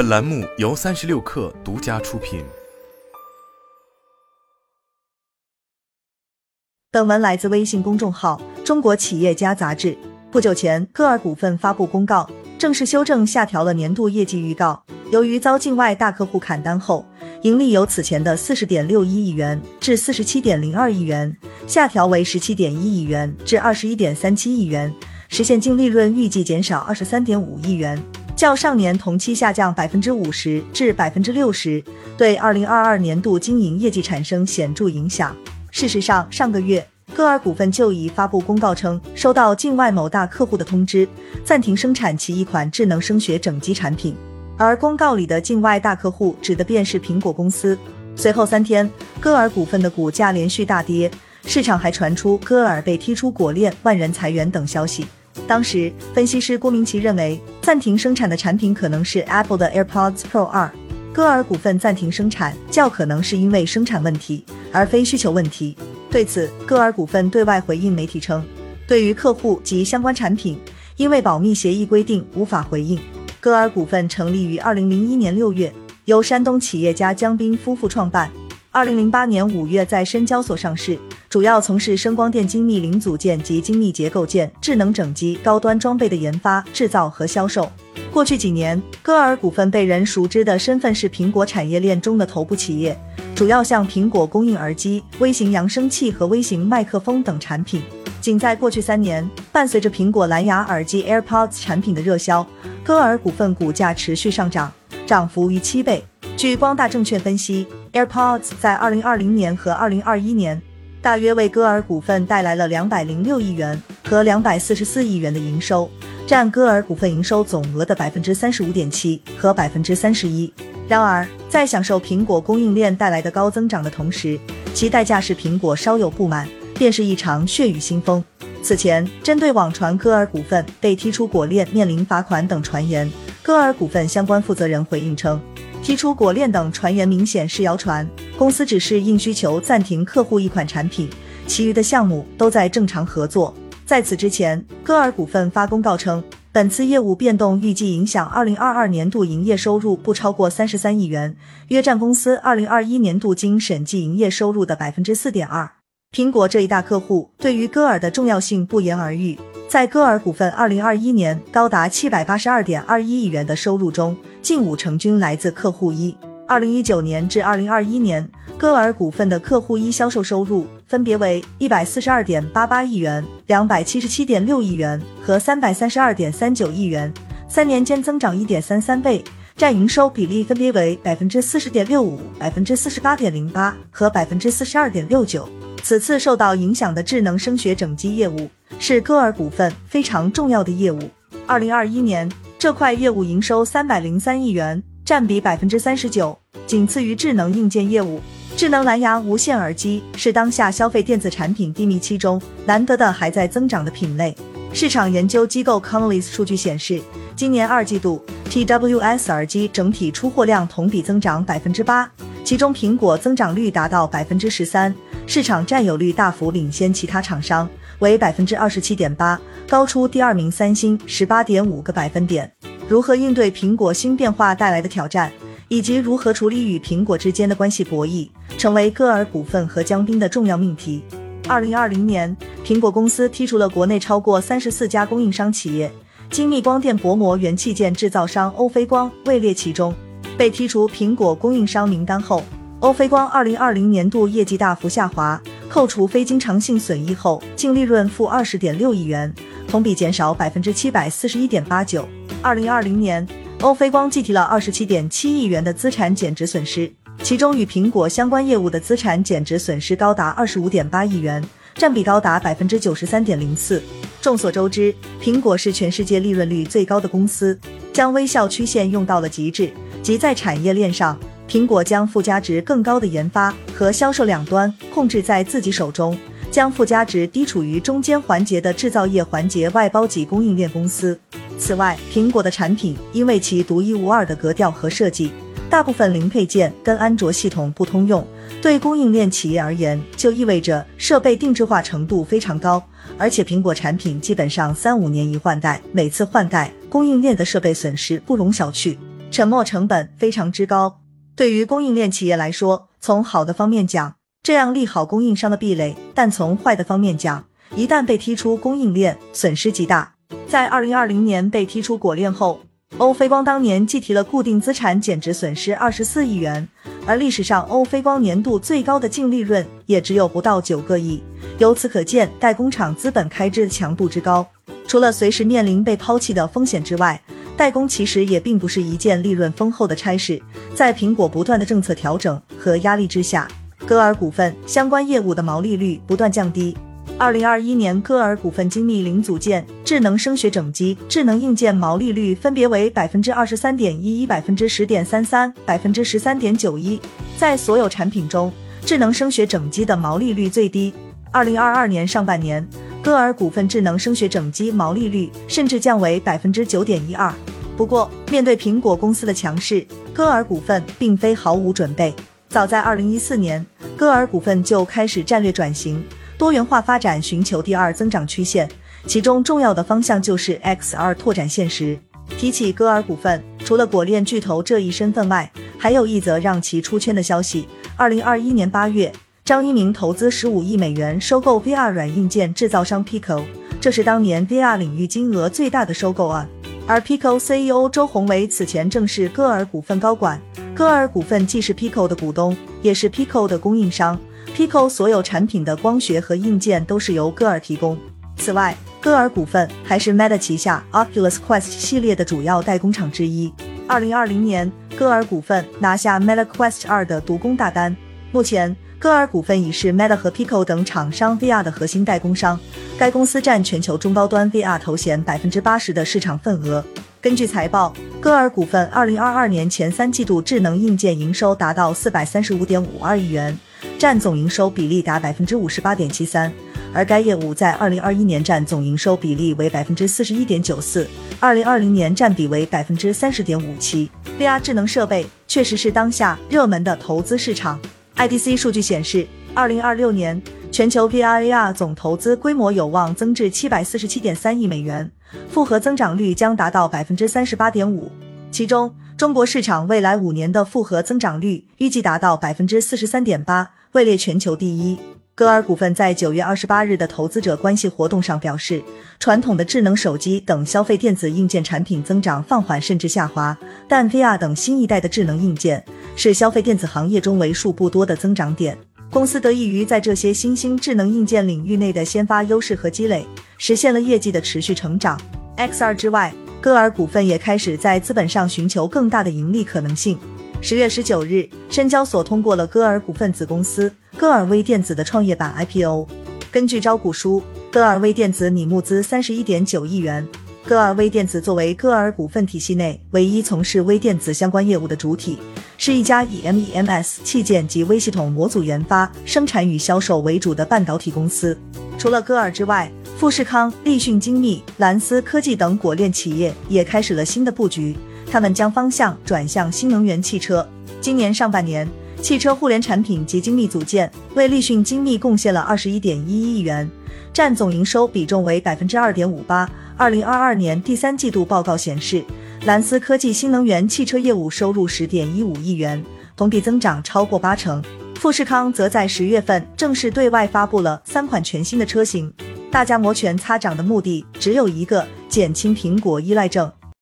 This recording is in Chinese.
本栏目由三十六氪独家出品。本文来自微信公众号《中国企业家杂志》。不久前，歌尔股份发布公告，正式修正下调了年度业绩预告。由于遭境外大客户砍单后，盈利由此前的四十点六一亿元至四十七点零二亿元，下调为十七点一亿元至二十一点三七亿元，实现净利润预计减少二十三点五亿元，较上年同期下降百分之五十至百分之六十，对二零二二年度经营业绩产生显著影响。事实上，上个月。歌尔股份就已发布公告称，收到境外某大客户的通知，暂停生产其一款智能声学整机产品。而公告里的境外大客户指的便是苹果公司。随后三天，歌尔股份的股价连续大跌，市场还传出歌尔被踢出果链、万人裁员等消息。当时，分析师郭明奇认为，暂停生产的产品可能是 Apple 的 AirPods Pro 二。歌尔股份暂停生产，较可能是因为生产问题，而非需求问题。对此，歌尔股份对外回应媒体称，对于客户及相关产品，因为保密协议规定无法回应。歌尔股份成立于二零零一年六月，由山东企业家姜斌夫妇创办。二零零八年五月在深交所上市，主要从事声光电精密零组件及精密结构件、智能整机、高端装备的研发、制造和销售。过去几年，歌尔股份被人熟知的身份是苹果产业链中的头部企业。主要向苹果供应耳机、微型扬声器和微型麦克风等产品。仅在过去三年，伴随着苹果蓝牙耳机 AirPods 产品的热销，歌尔股份股价持续上涨，涨幅逾七倍。据光大证券分析，AirPods 在2020年和2021年大约为歌尔股份带来了206亿元和244亿元的营收，占歌尔股份营收总额的百分之三十五点七和百分之三十一。然而，在享受苹果供应链带来的高增长的同时，其代价是苹果稍有不满，便是一场血雨腥风。此前，针对网传歌尔股份被踢出果链、面临罚款等传言，歌尔股份相关负责人回应称，踢出果链等传言明显是谣传，公司只是应需求暂停客户一款产品，其余的项目都在正常合作。在此之前，歌尔股份发公告称。本次业务变动预计影响二零二二年度营业收入不超过三十三亿元，约占公司二零二一年度经审计营业收入的百分之四点二。苹果这一大客户对于歌尔的重要性不言而喻，在歌尔股份二零二一年高达七百八十二点二一亿元的收入中，近五成均来自客户一。二零一九年至二零二一年，歌尔股份的客户一销售收入分别为一百四十二点八八亿元、两百七十七点六亿元和三百三十二点三九亿元，三年间增长一点三三倍，占营收比例分别为百分之四十点六五、百分之四十八点零八和百分之四十二点六九。此次受到影响的智能声学整机业务是歌尔股份非常重要的业务。二零二一年，这块业务营收三百零三亿元。占比百分之三十九，仅次于智能硬件业务。智能蓝牙无线耳机是当下消费电子产品低迷期中难得的还在增长的品类。市场研究机构 Canalys 数据显示，今年二季度 TWS 耳机整体出货量同比增长百分之八，其中苹果增长率达到百分之十三，市场占有率大幅领先其他厂商，为百分之二十七点八，高出第二名三星十八点五个百分点。如何应对苹果新变化带来的挑战，以及如何处理与苹果之间的关系博弈，成为歌尔股份和江滨的重要命题。二零二零年，苹果公司剔除了国内超过三十四家供应商企业，精密光电薄膜元器件制造商欧菲光位列其中。被剔除苹果供应商名单后，欧菲光二零二零年度业绩大幅下滑，扣除非经常性损益后，净利润负二十点六亿元，同比减少百分之七百四十一点八九。二零二零年，欧菲光计提了二十七点七亿元的资产减值损失，其中与苹果相关业务的资产减值损失高达二十五点八亿元，占比高达百分之九十三点零四。众所周知，苹果是全世界利润率最高的公司，将微笑曲线用到了极致，即在产业链上，苹果将附加值更高的研发和销售两端控制在自己手中，将附加值低处于中间环节的制造业环节外包给供应链公司。此外，苹果的产品因为其独一无二的格调和设计，大部分零配件跟安卓系统不通用。对供应链企业而言，就意味着设备定制化程度非常高，而且苹果产品基本上三五年一换代，每次换代供应链的设备损失不容小觑。沉没成本非常之高。对于供应链企业来说，从好的方面讲，这样利好供应商的壁垒；但从坏的方面讲，一旦被踢出供应链，损失极大。在二零二零年被踢出果链后，欧菲光当年计提了固定资产减值损失二十四亿元，而历史上欧菲光年度最高的净利润也只有不到九个亿。由此可见，代工厂资本开支强度之高。除了随时面临被抛弃的风险之外，代工其实也并不是一件利润丰厚的差事。在苹果不断的政策调整和压力之下，歌尔股份相关业务的毛利率不断降低。二零二一年，歌尔股份精密零组件、智能声学整机、智能硬件毛利率分别为百分之二十三点一一、百分之十点三三、百分之十三点九一。在所有产品中，智能声学整机的毛利率最低。二零二二年上半年，歌尔股份智能声学整机毛利率甚至降为百分之九点一二。不过，面对苹果公司的强势，歌尔股份并非毫无准备。早在二零一四年，歌尔股份就开始战略转型。多元化发展，寻求第二增长曲线，其中重要的方向就是 XR 拓展现实。提起歌尔股份，除了果链巨头这一身份外，还有一则让其出圈的消息：二零二一年八月，张一鸣投资十五亿美元收购 VR 软硬件制造商 Pico，这是当年 VR 领域金额最大的收购案。而 Pico CEO 周鸿祎此前正是歌尔股份高管，歌尔股份既是 Pico 的股东，也是 Pico 的供应商。Pico 所有产品的光学和硬件都是由歌尔提供。此外，歌尔股份还是 Meta 旗下 Oculus Quest 系列的主要代工厂之一。二零二零年，歌尔股份拿下 Meta Quest 二的独供大单。目前，歌尔股份已是 Meta 和 Pico 等厂商 VR 的核心代工商。该公司占全球中高端 VR 头衔百分之八十的市场份额。根据财报，歌尔股份二零二二年前三季度智能硬件营收达到四百三十五点五二亿元。占总营收比例达百分之五十八点七三，而该业务在二零二一年占总营收比例为百分之四十一点九四，二零二零年占比为百分之三十点五七。VR 智能设备确实是当下热门的投资市场。IDC 数据显示，二零二六年全球 VR AR 总投资规模有望增至七百四十七点三亿美元，复合增长率将达到百分之三十八点五，其中中国市场未来五年的复合增长率预计达到百分之四十三点八。位列全球第一。歌尔股份在九月二十八日的投资者关系活动上表示，传统的智能手机等消费电子硬件产品增长放缓甚至下滑，但 VR 等新一代的智能硬件是消费电子行业中为数不多的增长点。公司得益于在这些新兴智能硬件领域内的先发优势和积累，实现了业绩的持续成长。XR 之外，歌尔股份也开始在资本上寻求更大的盈利可能性。十月十九日，深交所通过了歌尔股份子公司歌尔微电子的创业板 IPO。根据招股书，歌尔微电子拟募资三十一点九亿元。歌尔微电子作为歌尔股份体系内唯一从事微电子相关业务的主体，是一家以 MEMS 器件及微系统模组研发、生产与销售为主的半导体公司。除了歌尔之外，富士康、立讯精密、蓝思科技等果链企业也开始了新的布局。他们将方向转向新能源汽车。今年上半年，汽车互联产品及精密组件为立讯精密贡献了二十一点一一亿元，占总营收比重为百分之二点五八。二零二二年第三季度报告显示，蓝思科技新能源汽车业务收入十点一五亿元，同比增长超过八成。富士康则在十月份正式对外发布了三款全新的车型，大家摩拳擦掌的目的只有一个：减轻苹果依赖症。